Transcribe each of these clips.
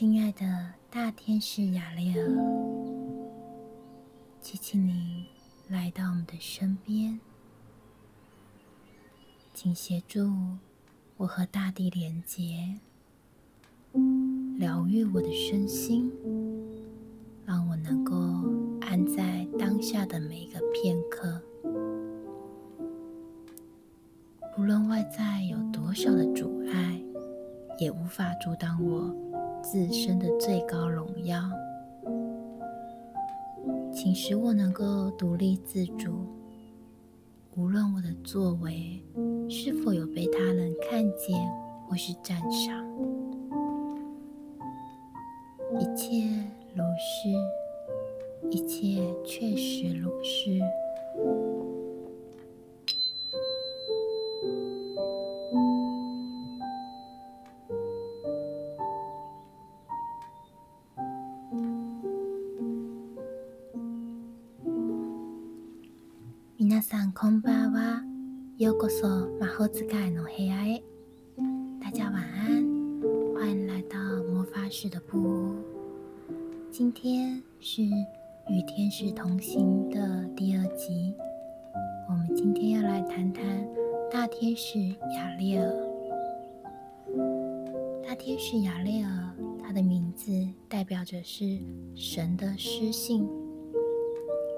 亲爱的大天使雅列尔，谢谢你来到我们的身边，请协助我和大地连结，疗愈我的身心，让我能够安在当下的每一个片刻。无论外在有多少的阻碍，也无法阻挡我。自身的最高荣耀，请使我能够独立自主。无论我的作为是否有被他人看见或是赞赏，一切如是，一切确实如是。的布屋。今天是与天使同行的第二集。我们今天要来谈谈大天使雅列尔。大天使雅列尔，他的名字代表着是神的狮性，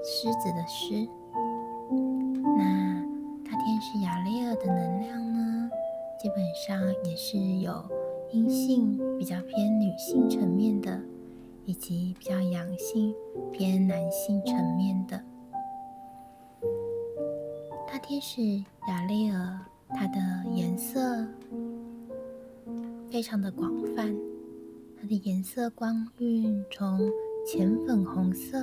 狮子的狮。那大天使雅列尔的能量呢，基本上也是有阴性比较偏女性层面的，以及比较阳性偏男性层面的。大天使雅列尔，它的颜色非常的广泛，它的颜色光晕从浅粉红色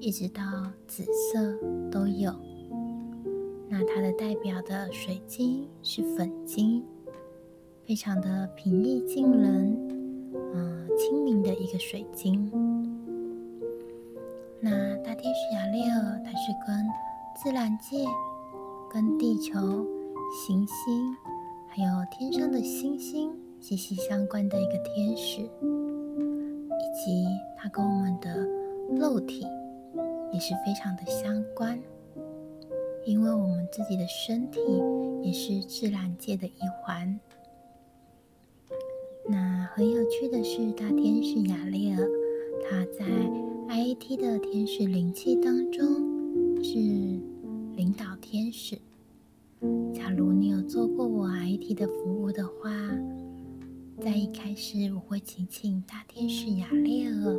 一直到紫色都有。那它的代表的水晶是粉晶，非常的平易近人，嗯，亲民的一个水晶。那大天使亚列尔，它是跟自然界、跟地球、行星，还有天上的星星息息相关的一个天使，以及它跟我们的肉体也是非常的相关。因为我们自己的身体也是自然界的一环。那很有趣的是，大天使雅列尔，他在 IAT 的天使灵气当中是领导天使。假如你有做过我 IAT 的服务的话，在一开始我会请请大天使雅列尔，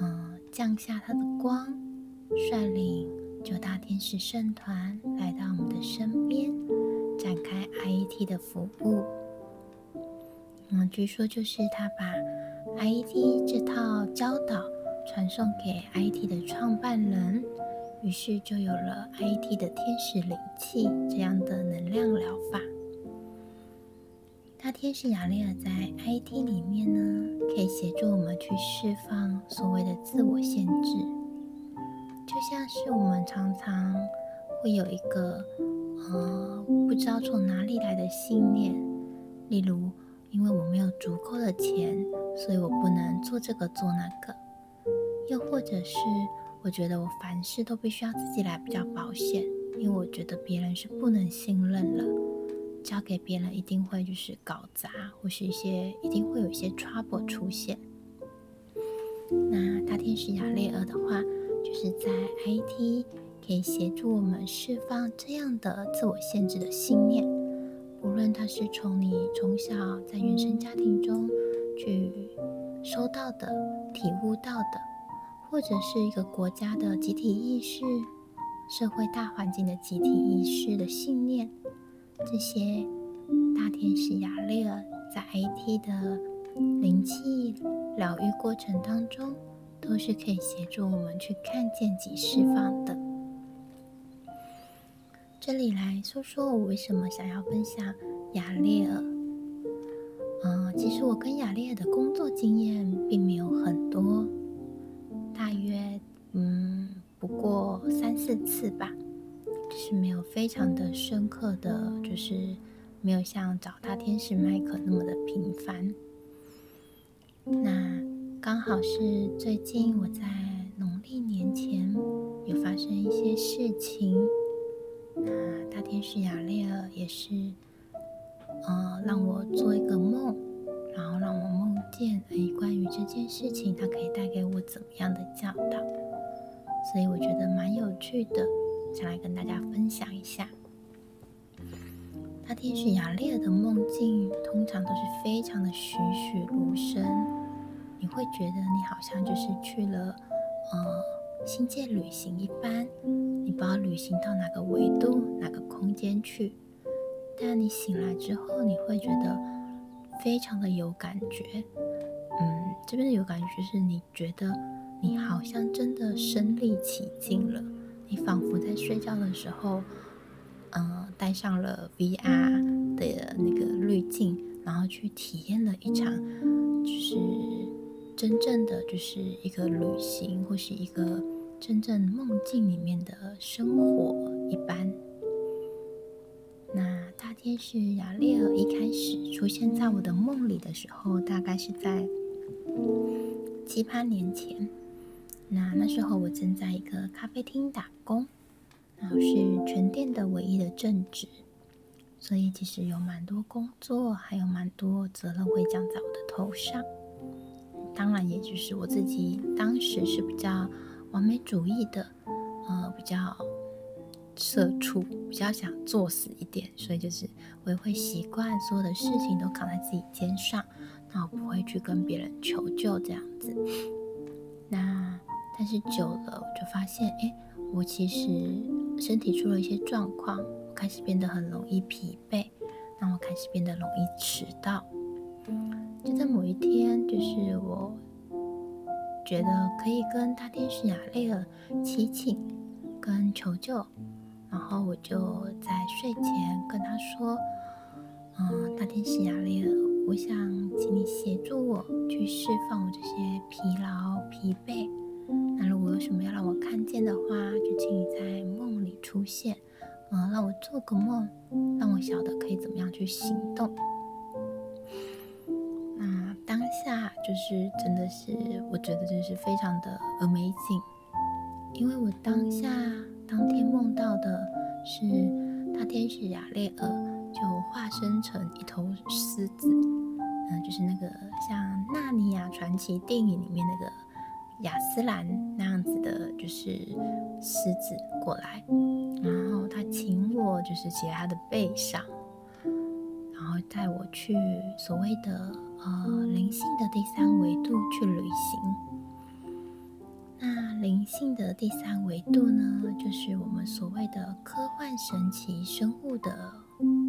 嗯，降下他的光，率领。九大天使圣团来到我们的身边，展开 IET 的服务。嗯，据说就是他把 IET 这套教导传送给 I T 的创办人，于是就有了 I T 的天使灵气这样的能量疗法。大天使雅丽尔在 I T 里面呢，可以协助我们去释放所谓的自我限制。就像是我们常常会有一个呃不知道从哪里来的信念，例如因为我没有足够的钱，所以我不能做这个做那个；又或者是我觉得我凡事都必须要自己来比较保险，因为我觉得别人是不能信任了，交给别人一定会就是搞砸，或是一些一定会有一些 trouble 出现。那大天使雅列尔的话。就是在 IT 可以协助我们释放这样的自我限制的信念，无论它是从你从小在原生家庭中去收到的、体悟到的，或者是一个国家的集体意识、社会大环境的集体意识的信念，这些大天使雅利尔在 IT 的灵气疗愈过程当中。都是可以协助我们去看见及释放的。这里来说说我为什么想要分享雅列尔。嗯，其实我跟雅列尔的工作经验并没有很多，大约嗯不过三四次吧，就是没有非常的深刻的就是没有像找大天使麦克那么的频繁。那刚好是最近我在农历年前有发生一些事情，那大天使雅列尔也是，呃，让我做一个梦，然后让我梦见，哎，关于这件事情，它可以带给我怎么样的教导？所以我觉得蛮有趣的，想来跟大家分享一下。大天使雅列尔的梦境通常都是非常的栩栩如生，你会觉得你好像就是去了呃星界旅行一般，你不知道旅行到哪个维度、哪个空间去，但你醒来之后，你会觉得非常的有感觉。嗯，这边的有感觉就是你觉得你好像真的身临其境了，你仿佛在睡觉的时候。嗯，戴上了 VR 的那个滤镜，然后去体验了一场，就是真正的就是一个旅行，或是一个真正梦境里面的生活一般。那大天使雅列尔一开始出现在我的梦里的时候，大概是在七八年前。那那时候我正在一个咖啡厅打工。然后是全店的唯一的正职，所以其实有蛮多工作，还有蛮多责任会降在我的头上。当然，也就是我自己当时是比较完美主义的，呃，比较社畜，比较想作死一点，所以就是我也会习惯所有的事情都扛在自己肩上，那我不会去跟别人求救这样子。那但是久了，我就发现，哎，我其实。身体出了一些状况，我开始变得很容易疲惫，那我开始变得容易迟到。就在某一天，就是我觉得可以跟大天使雅雷尔祈请跟求救，然后我就在睡前跟他说：“嗯，大天使雅雷尔，我想请你协助我去释放我这些疲劳、疲惫。那如果有什么要让我看见的话，就请你在梦里。”出现，嗯，让我做个梦，让我晓得可以怎么样去行动。那当下就是真的是，我觉得就是非常的 amazing，因为我当下当天梦到的是大天使雅列尔就化身成一头狮子，嗯，就是那个像《纳尼亚传奇》电影里面那个。亚斯兰那样子的，就是狮子过来，然后他请我就是骑在他的背上，然后带我去所谓的呃灵性的第三维度去旅行。那灵性的第三维度呢，就是我们所谓的科幻神奇生物的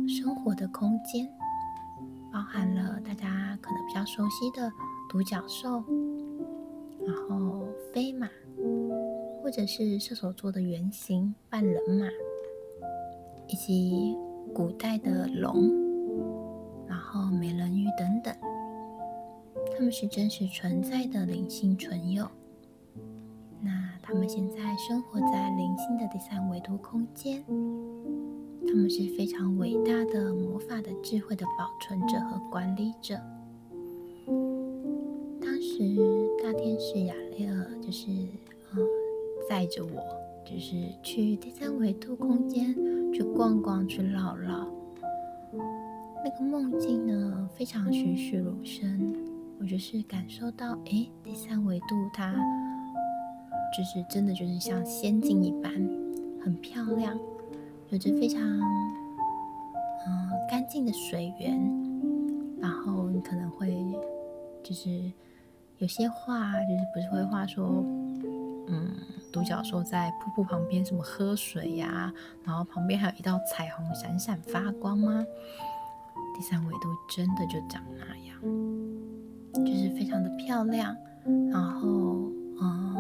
生活的空间，包含了大家可能比较熟悉的独角兽。然后飞马，或者是射手座的原型半人马，以及古代的龙，然后美人鱼等等，他们是真实存在的灵性存有。那他们现在生活在灵性的第三维度空间，他们是非常伟大的魔法的智慧的保存者和管理者。当时大天使雅雷尔，就是呃载着我，就是去第三维度空间去逛逛，去绕绕。那个梦境呢，非常栩栩如生。我就是感受到，哎，第三维度它就是真的就是像仙境一般，很漂亮，有着非常嗯干净的水源，然后你可能会就是。有些画就是不是会画说，嗯，独角兽在瀑布旁边什么喝水呀，然后旁边还有一道彩虹闪闪发光吗？第三维度真的就长那样，就是非常的漂亮，然后嗯，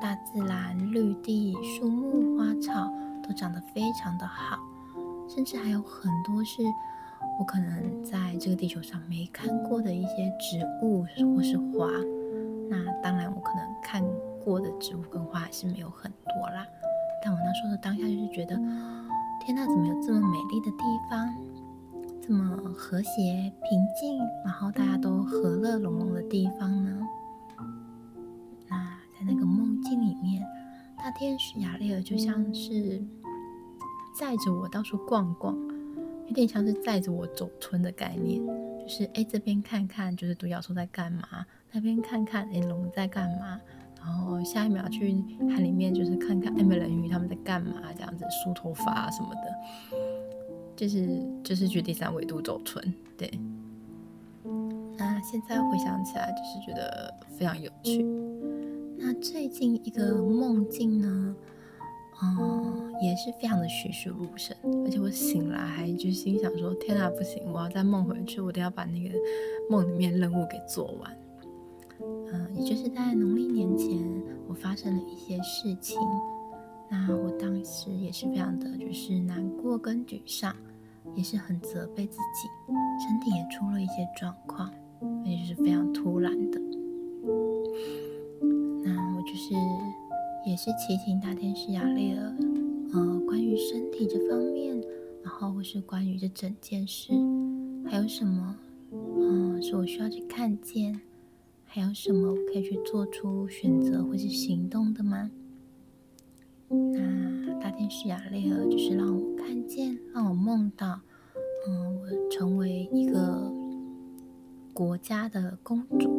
大自然绿地、树木、花草都长得非常的好，甚至还有很多是。我可能在这个地球上没看过的一些植物或是花，那当然我可能看过的植物跟花是没有很多啦。但我那时候的当下就是觉得，天呐，怎么有这么美丽的地方？这么和谐平静，然后大家都和乐融融的地方呢？那在那个梦境里面，大天使雅丽尔就像是载着我到处逛逛，有点像是载着我走村的概念，就是哎这边看看，就是独角兽在干嘛；那边看看，哎龙在干嘛。然后下一秒去海里面，就是看看爱美人鱼他们在干嘛，这样子梳头发啊什么的，就是就是去第三维度走村。对，那现在回想起来，就是觉得非常有趣。那最近一个梦境呢，嗯，也是非常的栩栩如生，而且我醒来还就心想说：天啊，不行，我要再梦回去，我都要把那个梦里面任务给做完。嗯，也就是在农历年前，我发生了一些事情。那我当时也是非常的，就是难过跟沮丧，也是很责备自己，身体也出了一些状况，也就是非常突然的。那我就是也是祈请大天使雅丽尔，呃，关于身体这方面，然后或是关于这整件事，还有什么，嗯，是我需要去看见。还有什么可以去做出选择或是行动的吗？那大天使雅丽尔就是让我看见，让我梦到，嗯，我成为一个国家的公主。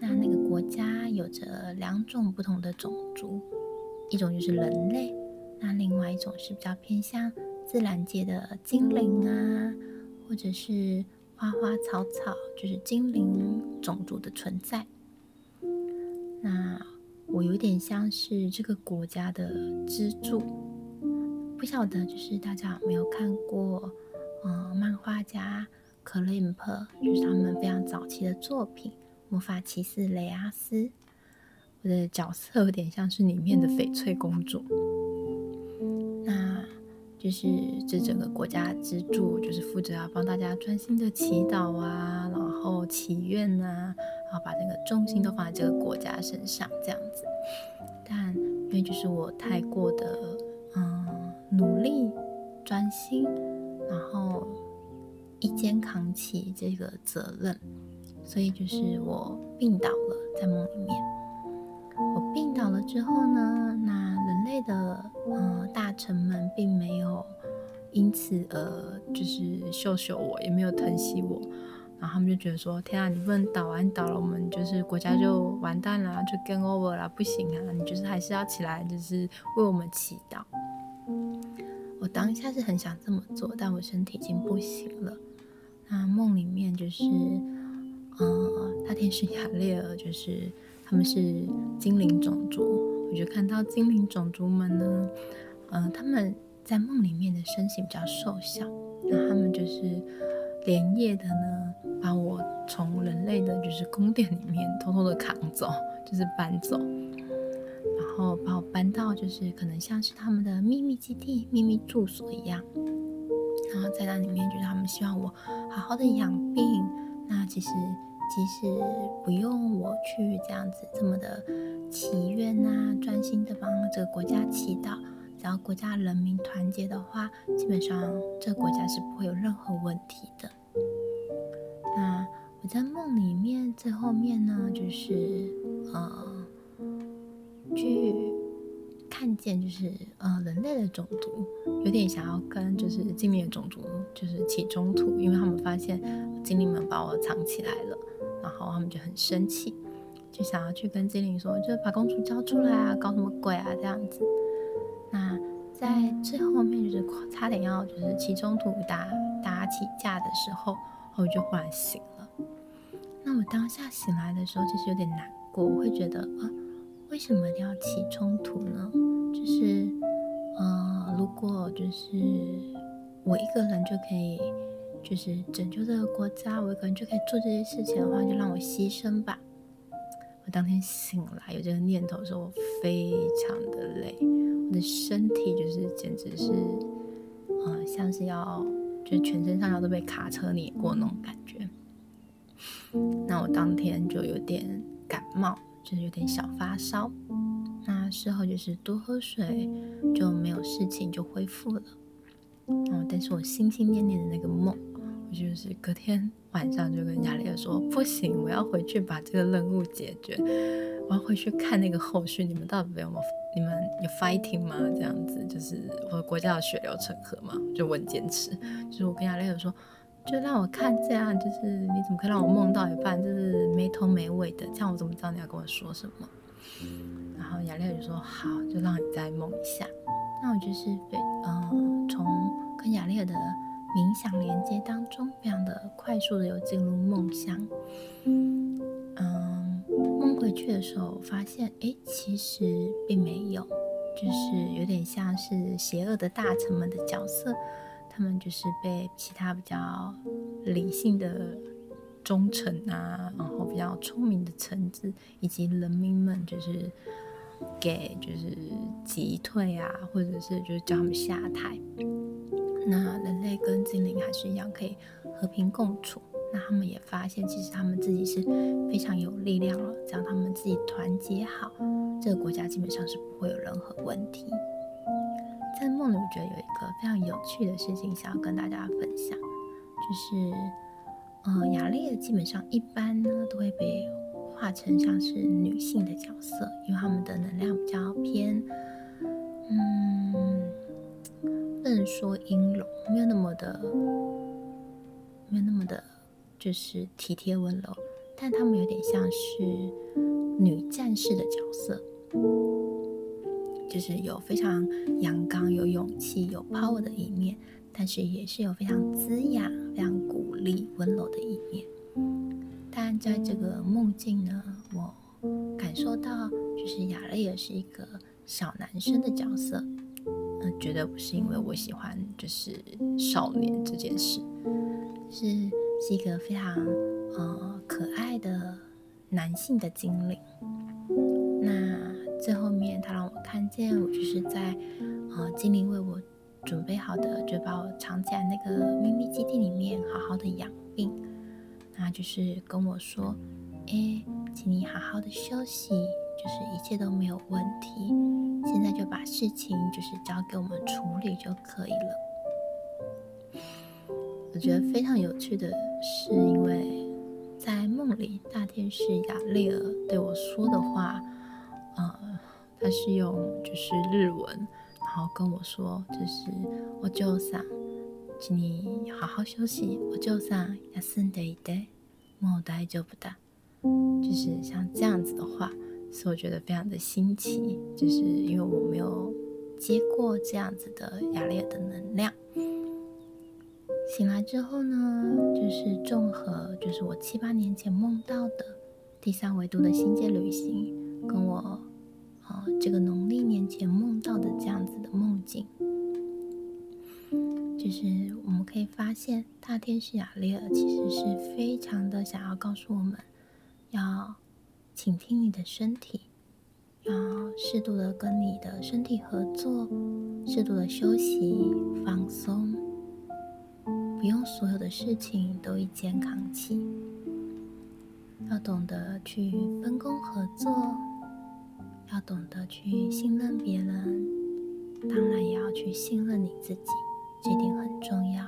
那那个国家有着两种不同的种族，一种就是人类，那另外一种是比较偏向自然界的精灵啊，或者是。花花草草就是精灵种族的存在。那我有点像是这个国家的支柱。不晓得就是大家有没有看过，嗯，漫画家克林普，就是他们非常早期的作品《魔法骑士雷阿斯》。我的角色有点像是里面的翡翠公主。那就是这整个国家支柱，就是负责要帮大家专心的祈祷啊，然后祈愿啊，然后把那个重心都放在这个国家身上这样子。但因为就是我太过的嗯努力专心，然后一肩扛起这个责任，所以就是我病倒了，在梦里面。我病倒了之后呢，那。人类的嗯大臣们并没有因此而就是秀秀我，也没有疼惜我，然后他们就觉得说：天啊，你不能倒啊！你倒了，我们就是国家就完蛋了，就 game over 了，不行啊！你就是还是要起来，就是为我们祈祷。我当下是很想这么做，但我身体已经不行了。那梦里面就是嗯，大天使雅列尔，就是他们是精灵种族。我就看到精灵种族们呢，嗯，他们在梦里面的身形比较瘦小，那他们就是连夜的呢，把我从人类的就是宫殿里面偷偷的扛走，就是搬走，然后把我搬到就是可能像是他们的秘密基地、秘密住所一样，然后在那里面就是他们希望我好好的养病，那其实。即使不用我去这样子这么的祈愿呐，专心的帮这个国家祈祷，只要国家人民团结的话，基本上这个国家是不会有任何问题的。那我在梦里面最后面呢，就是呃，去看见就是呃人类的种族有点想要跟就是精灵的种族就是起冲突，因为他们发现精灵们把我藏起来了。然后他们就很生气，就想要去跟精灵说，就把公主交出来啊，搞什么鬼啊这样子。那在最后面就是差点要就是起冲突打打起架的时候，我就忽然醒了。那我当下醒来的时候，其实有点难过，我会觉得啊，为什么要起冲突呢？就是呃，如果就是我一个人就可以。就是拯救这个国家，我一个人就可以做这些事情的话，就让我牺牲吧。我当天醒来有这个念头的时候，我非，身体就是简直是，呃，像是要，就全身上下都被卡车碾过那种感觉。那我当天就有点感冒，就是有点小发烧。那事后就是多喝水，就没有事情，就恢复了。哦，但是我心心念念的那个梦，我就是隔天晚上就跟亚丽说，不行，我要回去把这个任务解决，我要回去看那个后续，你们到底有没有，你们有 fighting 吗？这样子就是我国家有血流成河嘛，就问坚持，就是我跟亚丽尔说，就让我看这样，就是你怎么可以让我梦到一半就是没头没尾的，这样我怎么知道你要跟我说什么？然后亚丽尔就说好，就让你再梦一下。那我就是非嗯，从跟雅丽尔的冥想连接当中，非常的快速的有进入梦乡。嗯，回去的时候，发现哎，其实并没有，就是有点像是邪恶的大臣们的角色，他们就是被其他比较理性的忠臣啊，然后比较聪明的臣子以及人民们，就是。给就是击退啊，或者是就是叫他们下台。那人类跟精灵还是一样可以和平共处。那他们也发现，其实他们自己是非常有力量了。只要他们自己团结好，这个国家基本上是不会有任何问题。在梦里，我觉得有一个非常有趣的事情想要跟大家分享，就是呃，雅丽基本上一般呢都会被。画成像是女性的角色，因为他们的能量比较偏，嗯，不能说阴柔，没有那么的，没有那么的，就是体贴温柔，但他们有点像是女战士的角色，就是有非常阳刚、有勇气、有 power 的一面，但是也是有非常滋养、非常鼓励、温柔的一面。但在这个梦境呢，我感受到就是亚雷也是一个小男生的角色，呃，绝对不是因为我喜欢就是少年这件事，是是一个非常呃可爱的男性的精灵。那最后面他让我看见我就是在呃精灵为我准备好的，就把我藏起来那个秘密基地里面，好好的养病。那就是跟我说，哎，请你好好的休息，就是一切都没有问题，现在就把事情就是交给我们处理就可以了。我觉得非常有趣的是，因为在梦里，大天使雅丽尔对我说的话，呃，他是用就是日文，然后跟我说，就是我就想。请你好好休息。我就算要生的一代，莫待就不大。就是像这样子的话，是我觉得非常的新奇。就是因为我没有接过这样子的雅丽尔的能量。醒来之后呢，就是综合，就是我七八年前梦到的第三维度的星界旅行，跟我呃这个农历年前梦到的这样子的梦境。就是我们可以发现，大天使雅丽尔其实是非常的想要告诉我们，要倾听你的身体，要适度的跟你的身体合作，适度的休息放松，不用所有的事情都一肩扛起，要懂得去分工合作，要懂得去信任别人，当然也要去信任你自己。这点很重要。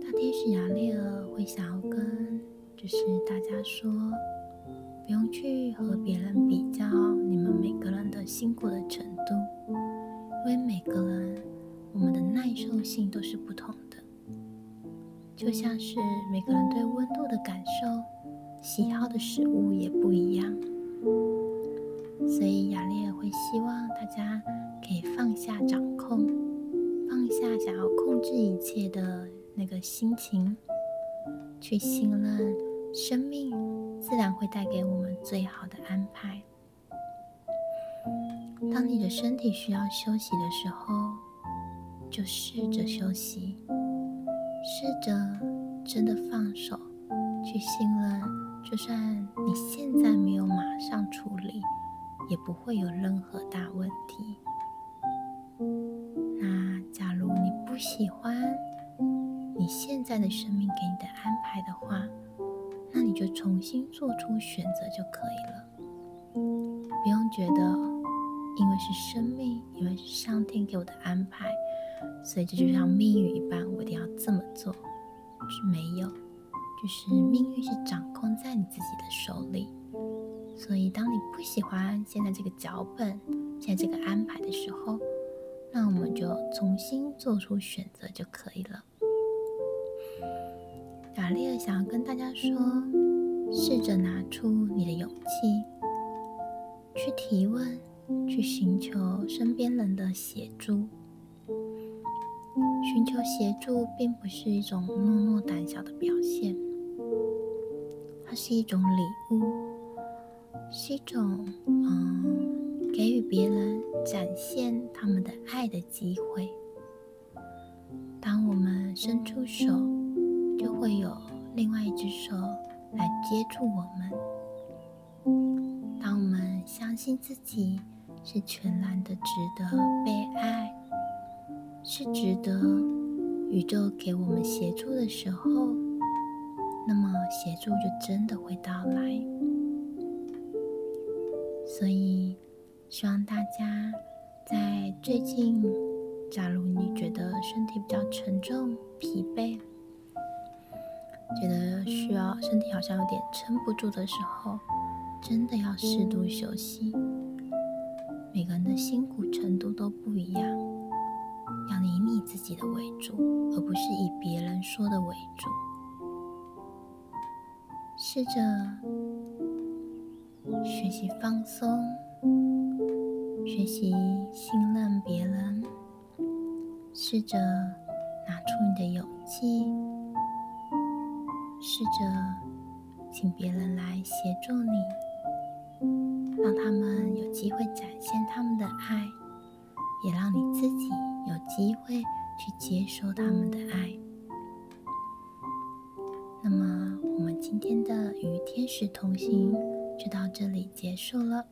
大天使雅丽尔会想要跟，就是大家说，不用去和别人比较你们每个人的辛苦的程度，因为每个人我们的耐受性都是不同的，就像是每个人对温度的感受、喜好的食物也不一样，所以雅丽尔会希望大家。可以放下掌控，放下想要控制一切的那个心情，去信任生命，自然会带给我们最好的安排。当你的身体需要休息的时候，就试着休息，试着真的放手，去信任，就算你现在没有马上处理，也不会有任何大问题。那假如你不喜欢你现在的生命给你的安排的话，那你就重新做出选择就可以了。不用觉得，因为是生命，因为是上天给我的安排，所以这就像命运一般，我一定要这么做。是没有，就是命运是掌控在你自己的手里。所以，当你不喜欢现在这个脚本、现在这个安排的时候，那我们就重新做出选择就可以了。雅丽尔想要跟大家说，试着拿出你的勇气，去提问，去寻求身边人的协助。寻求协助并不是一种懦弱胆小的表现，它是一种礼物，是一种嗯，给予别人展现他们的爱的机会。当我们伸出手。就会有另外一只手来接住我们。当我们相信自己是全然的值得被，是值得宇宙给我们协助的时候，那么协助就真的会到来。所以，希望大家在最近，假如你觉得身体比较沉重、疲惫，觉得需要身体好像有点撑不住的时候，真的要适度休息。每个人的辛苦程度都不一样，自己的为主，而不是以别人说的为主。试着学习放松，学习信任别人，试着拿出你的勇气。试着请别人来协助你，让他们有机会展现他们的爱，也让你自己有机会去接受他们的爱。那么，我们今天的与天使同行就到这里结束了。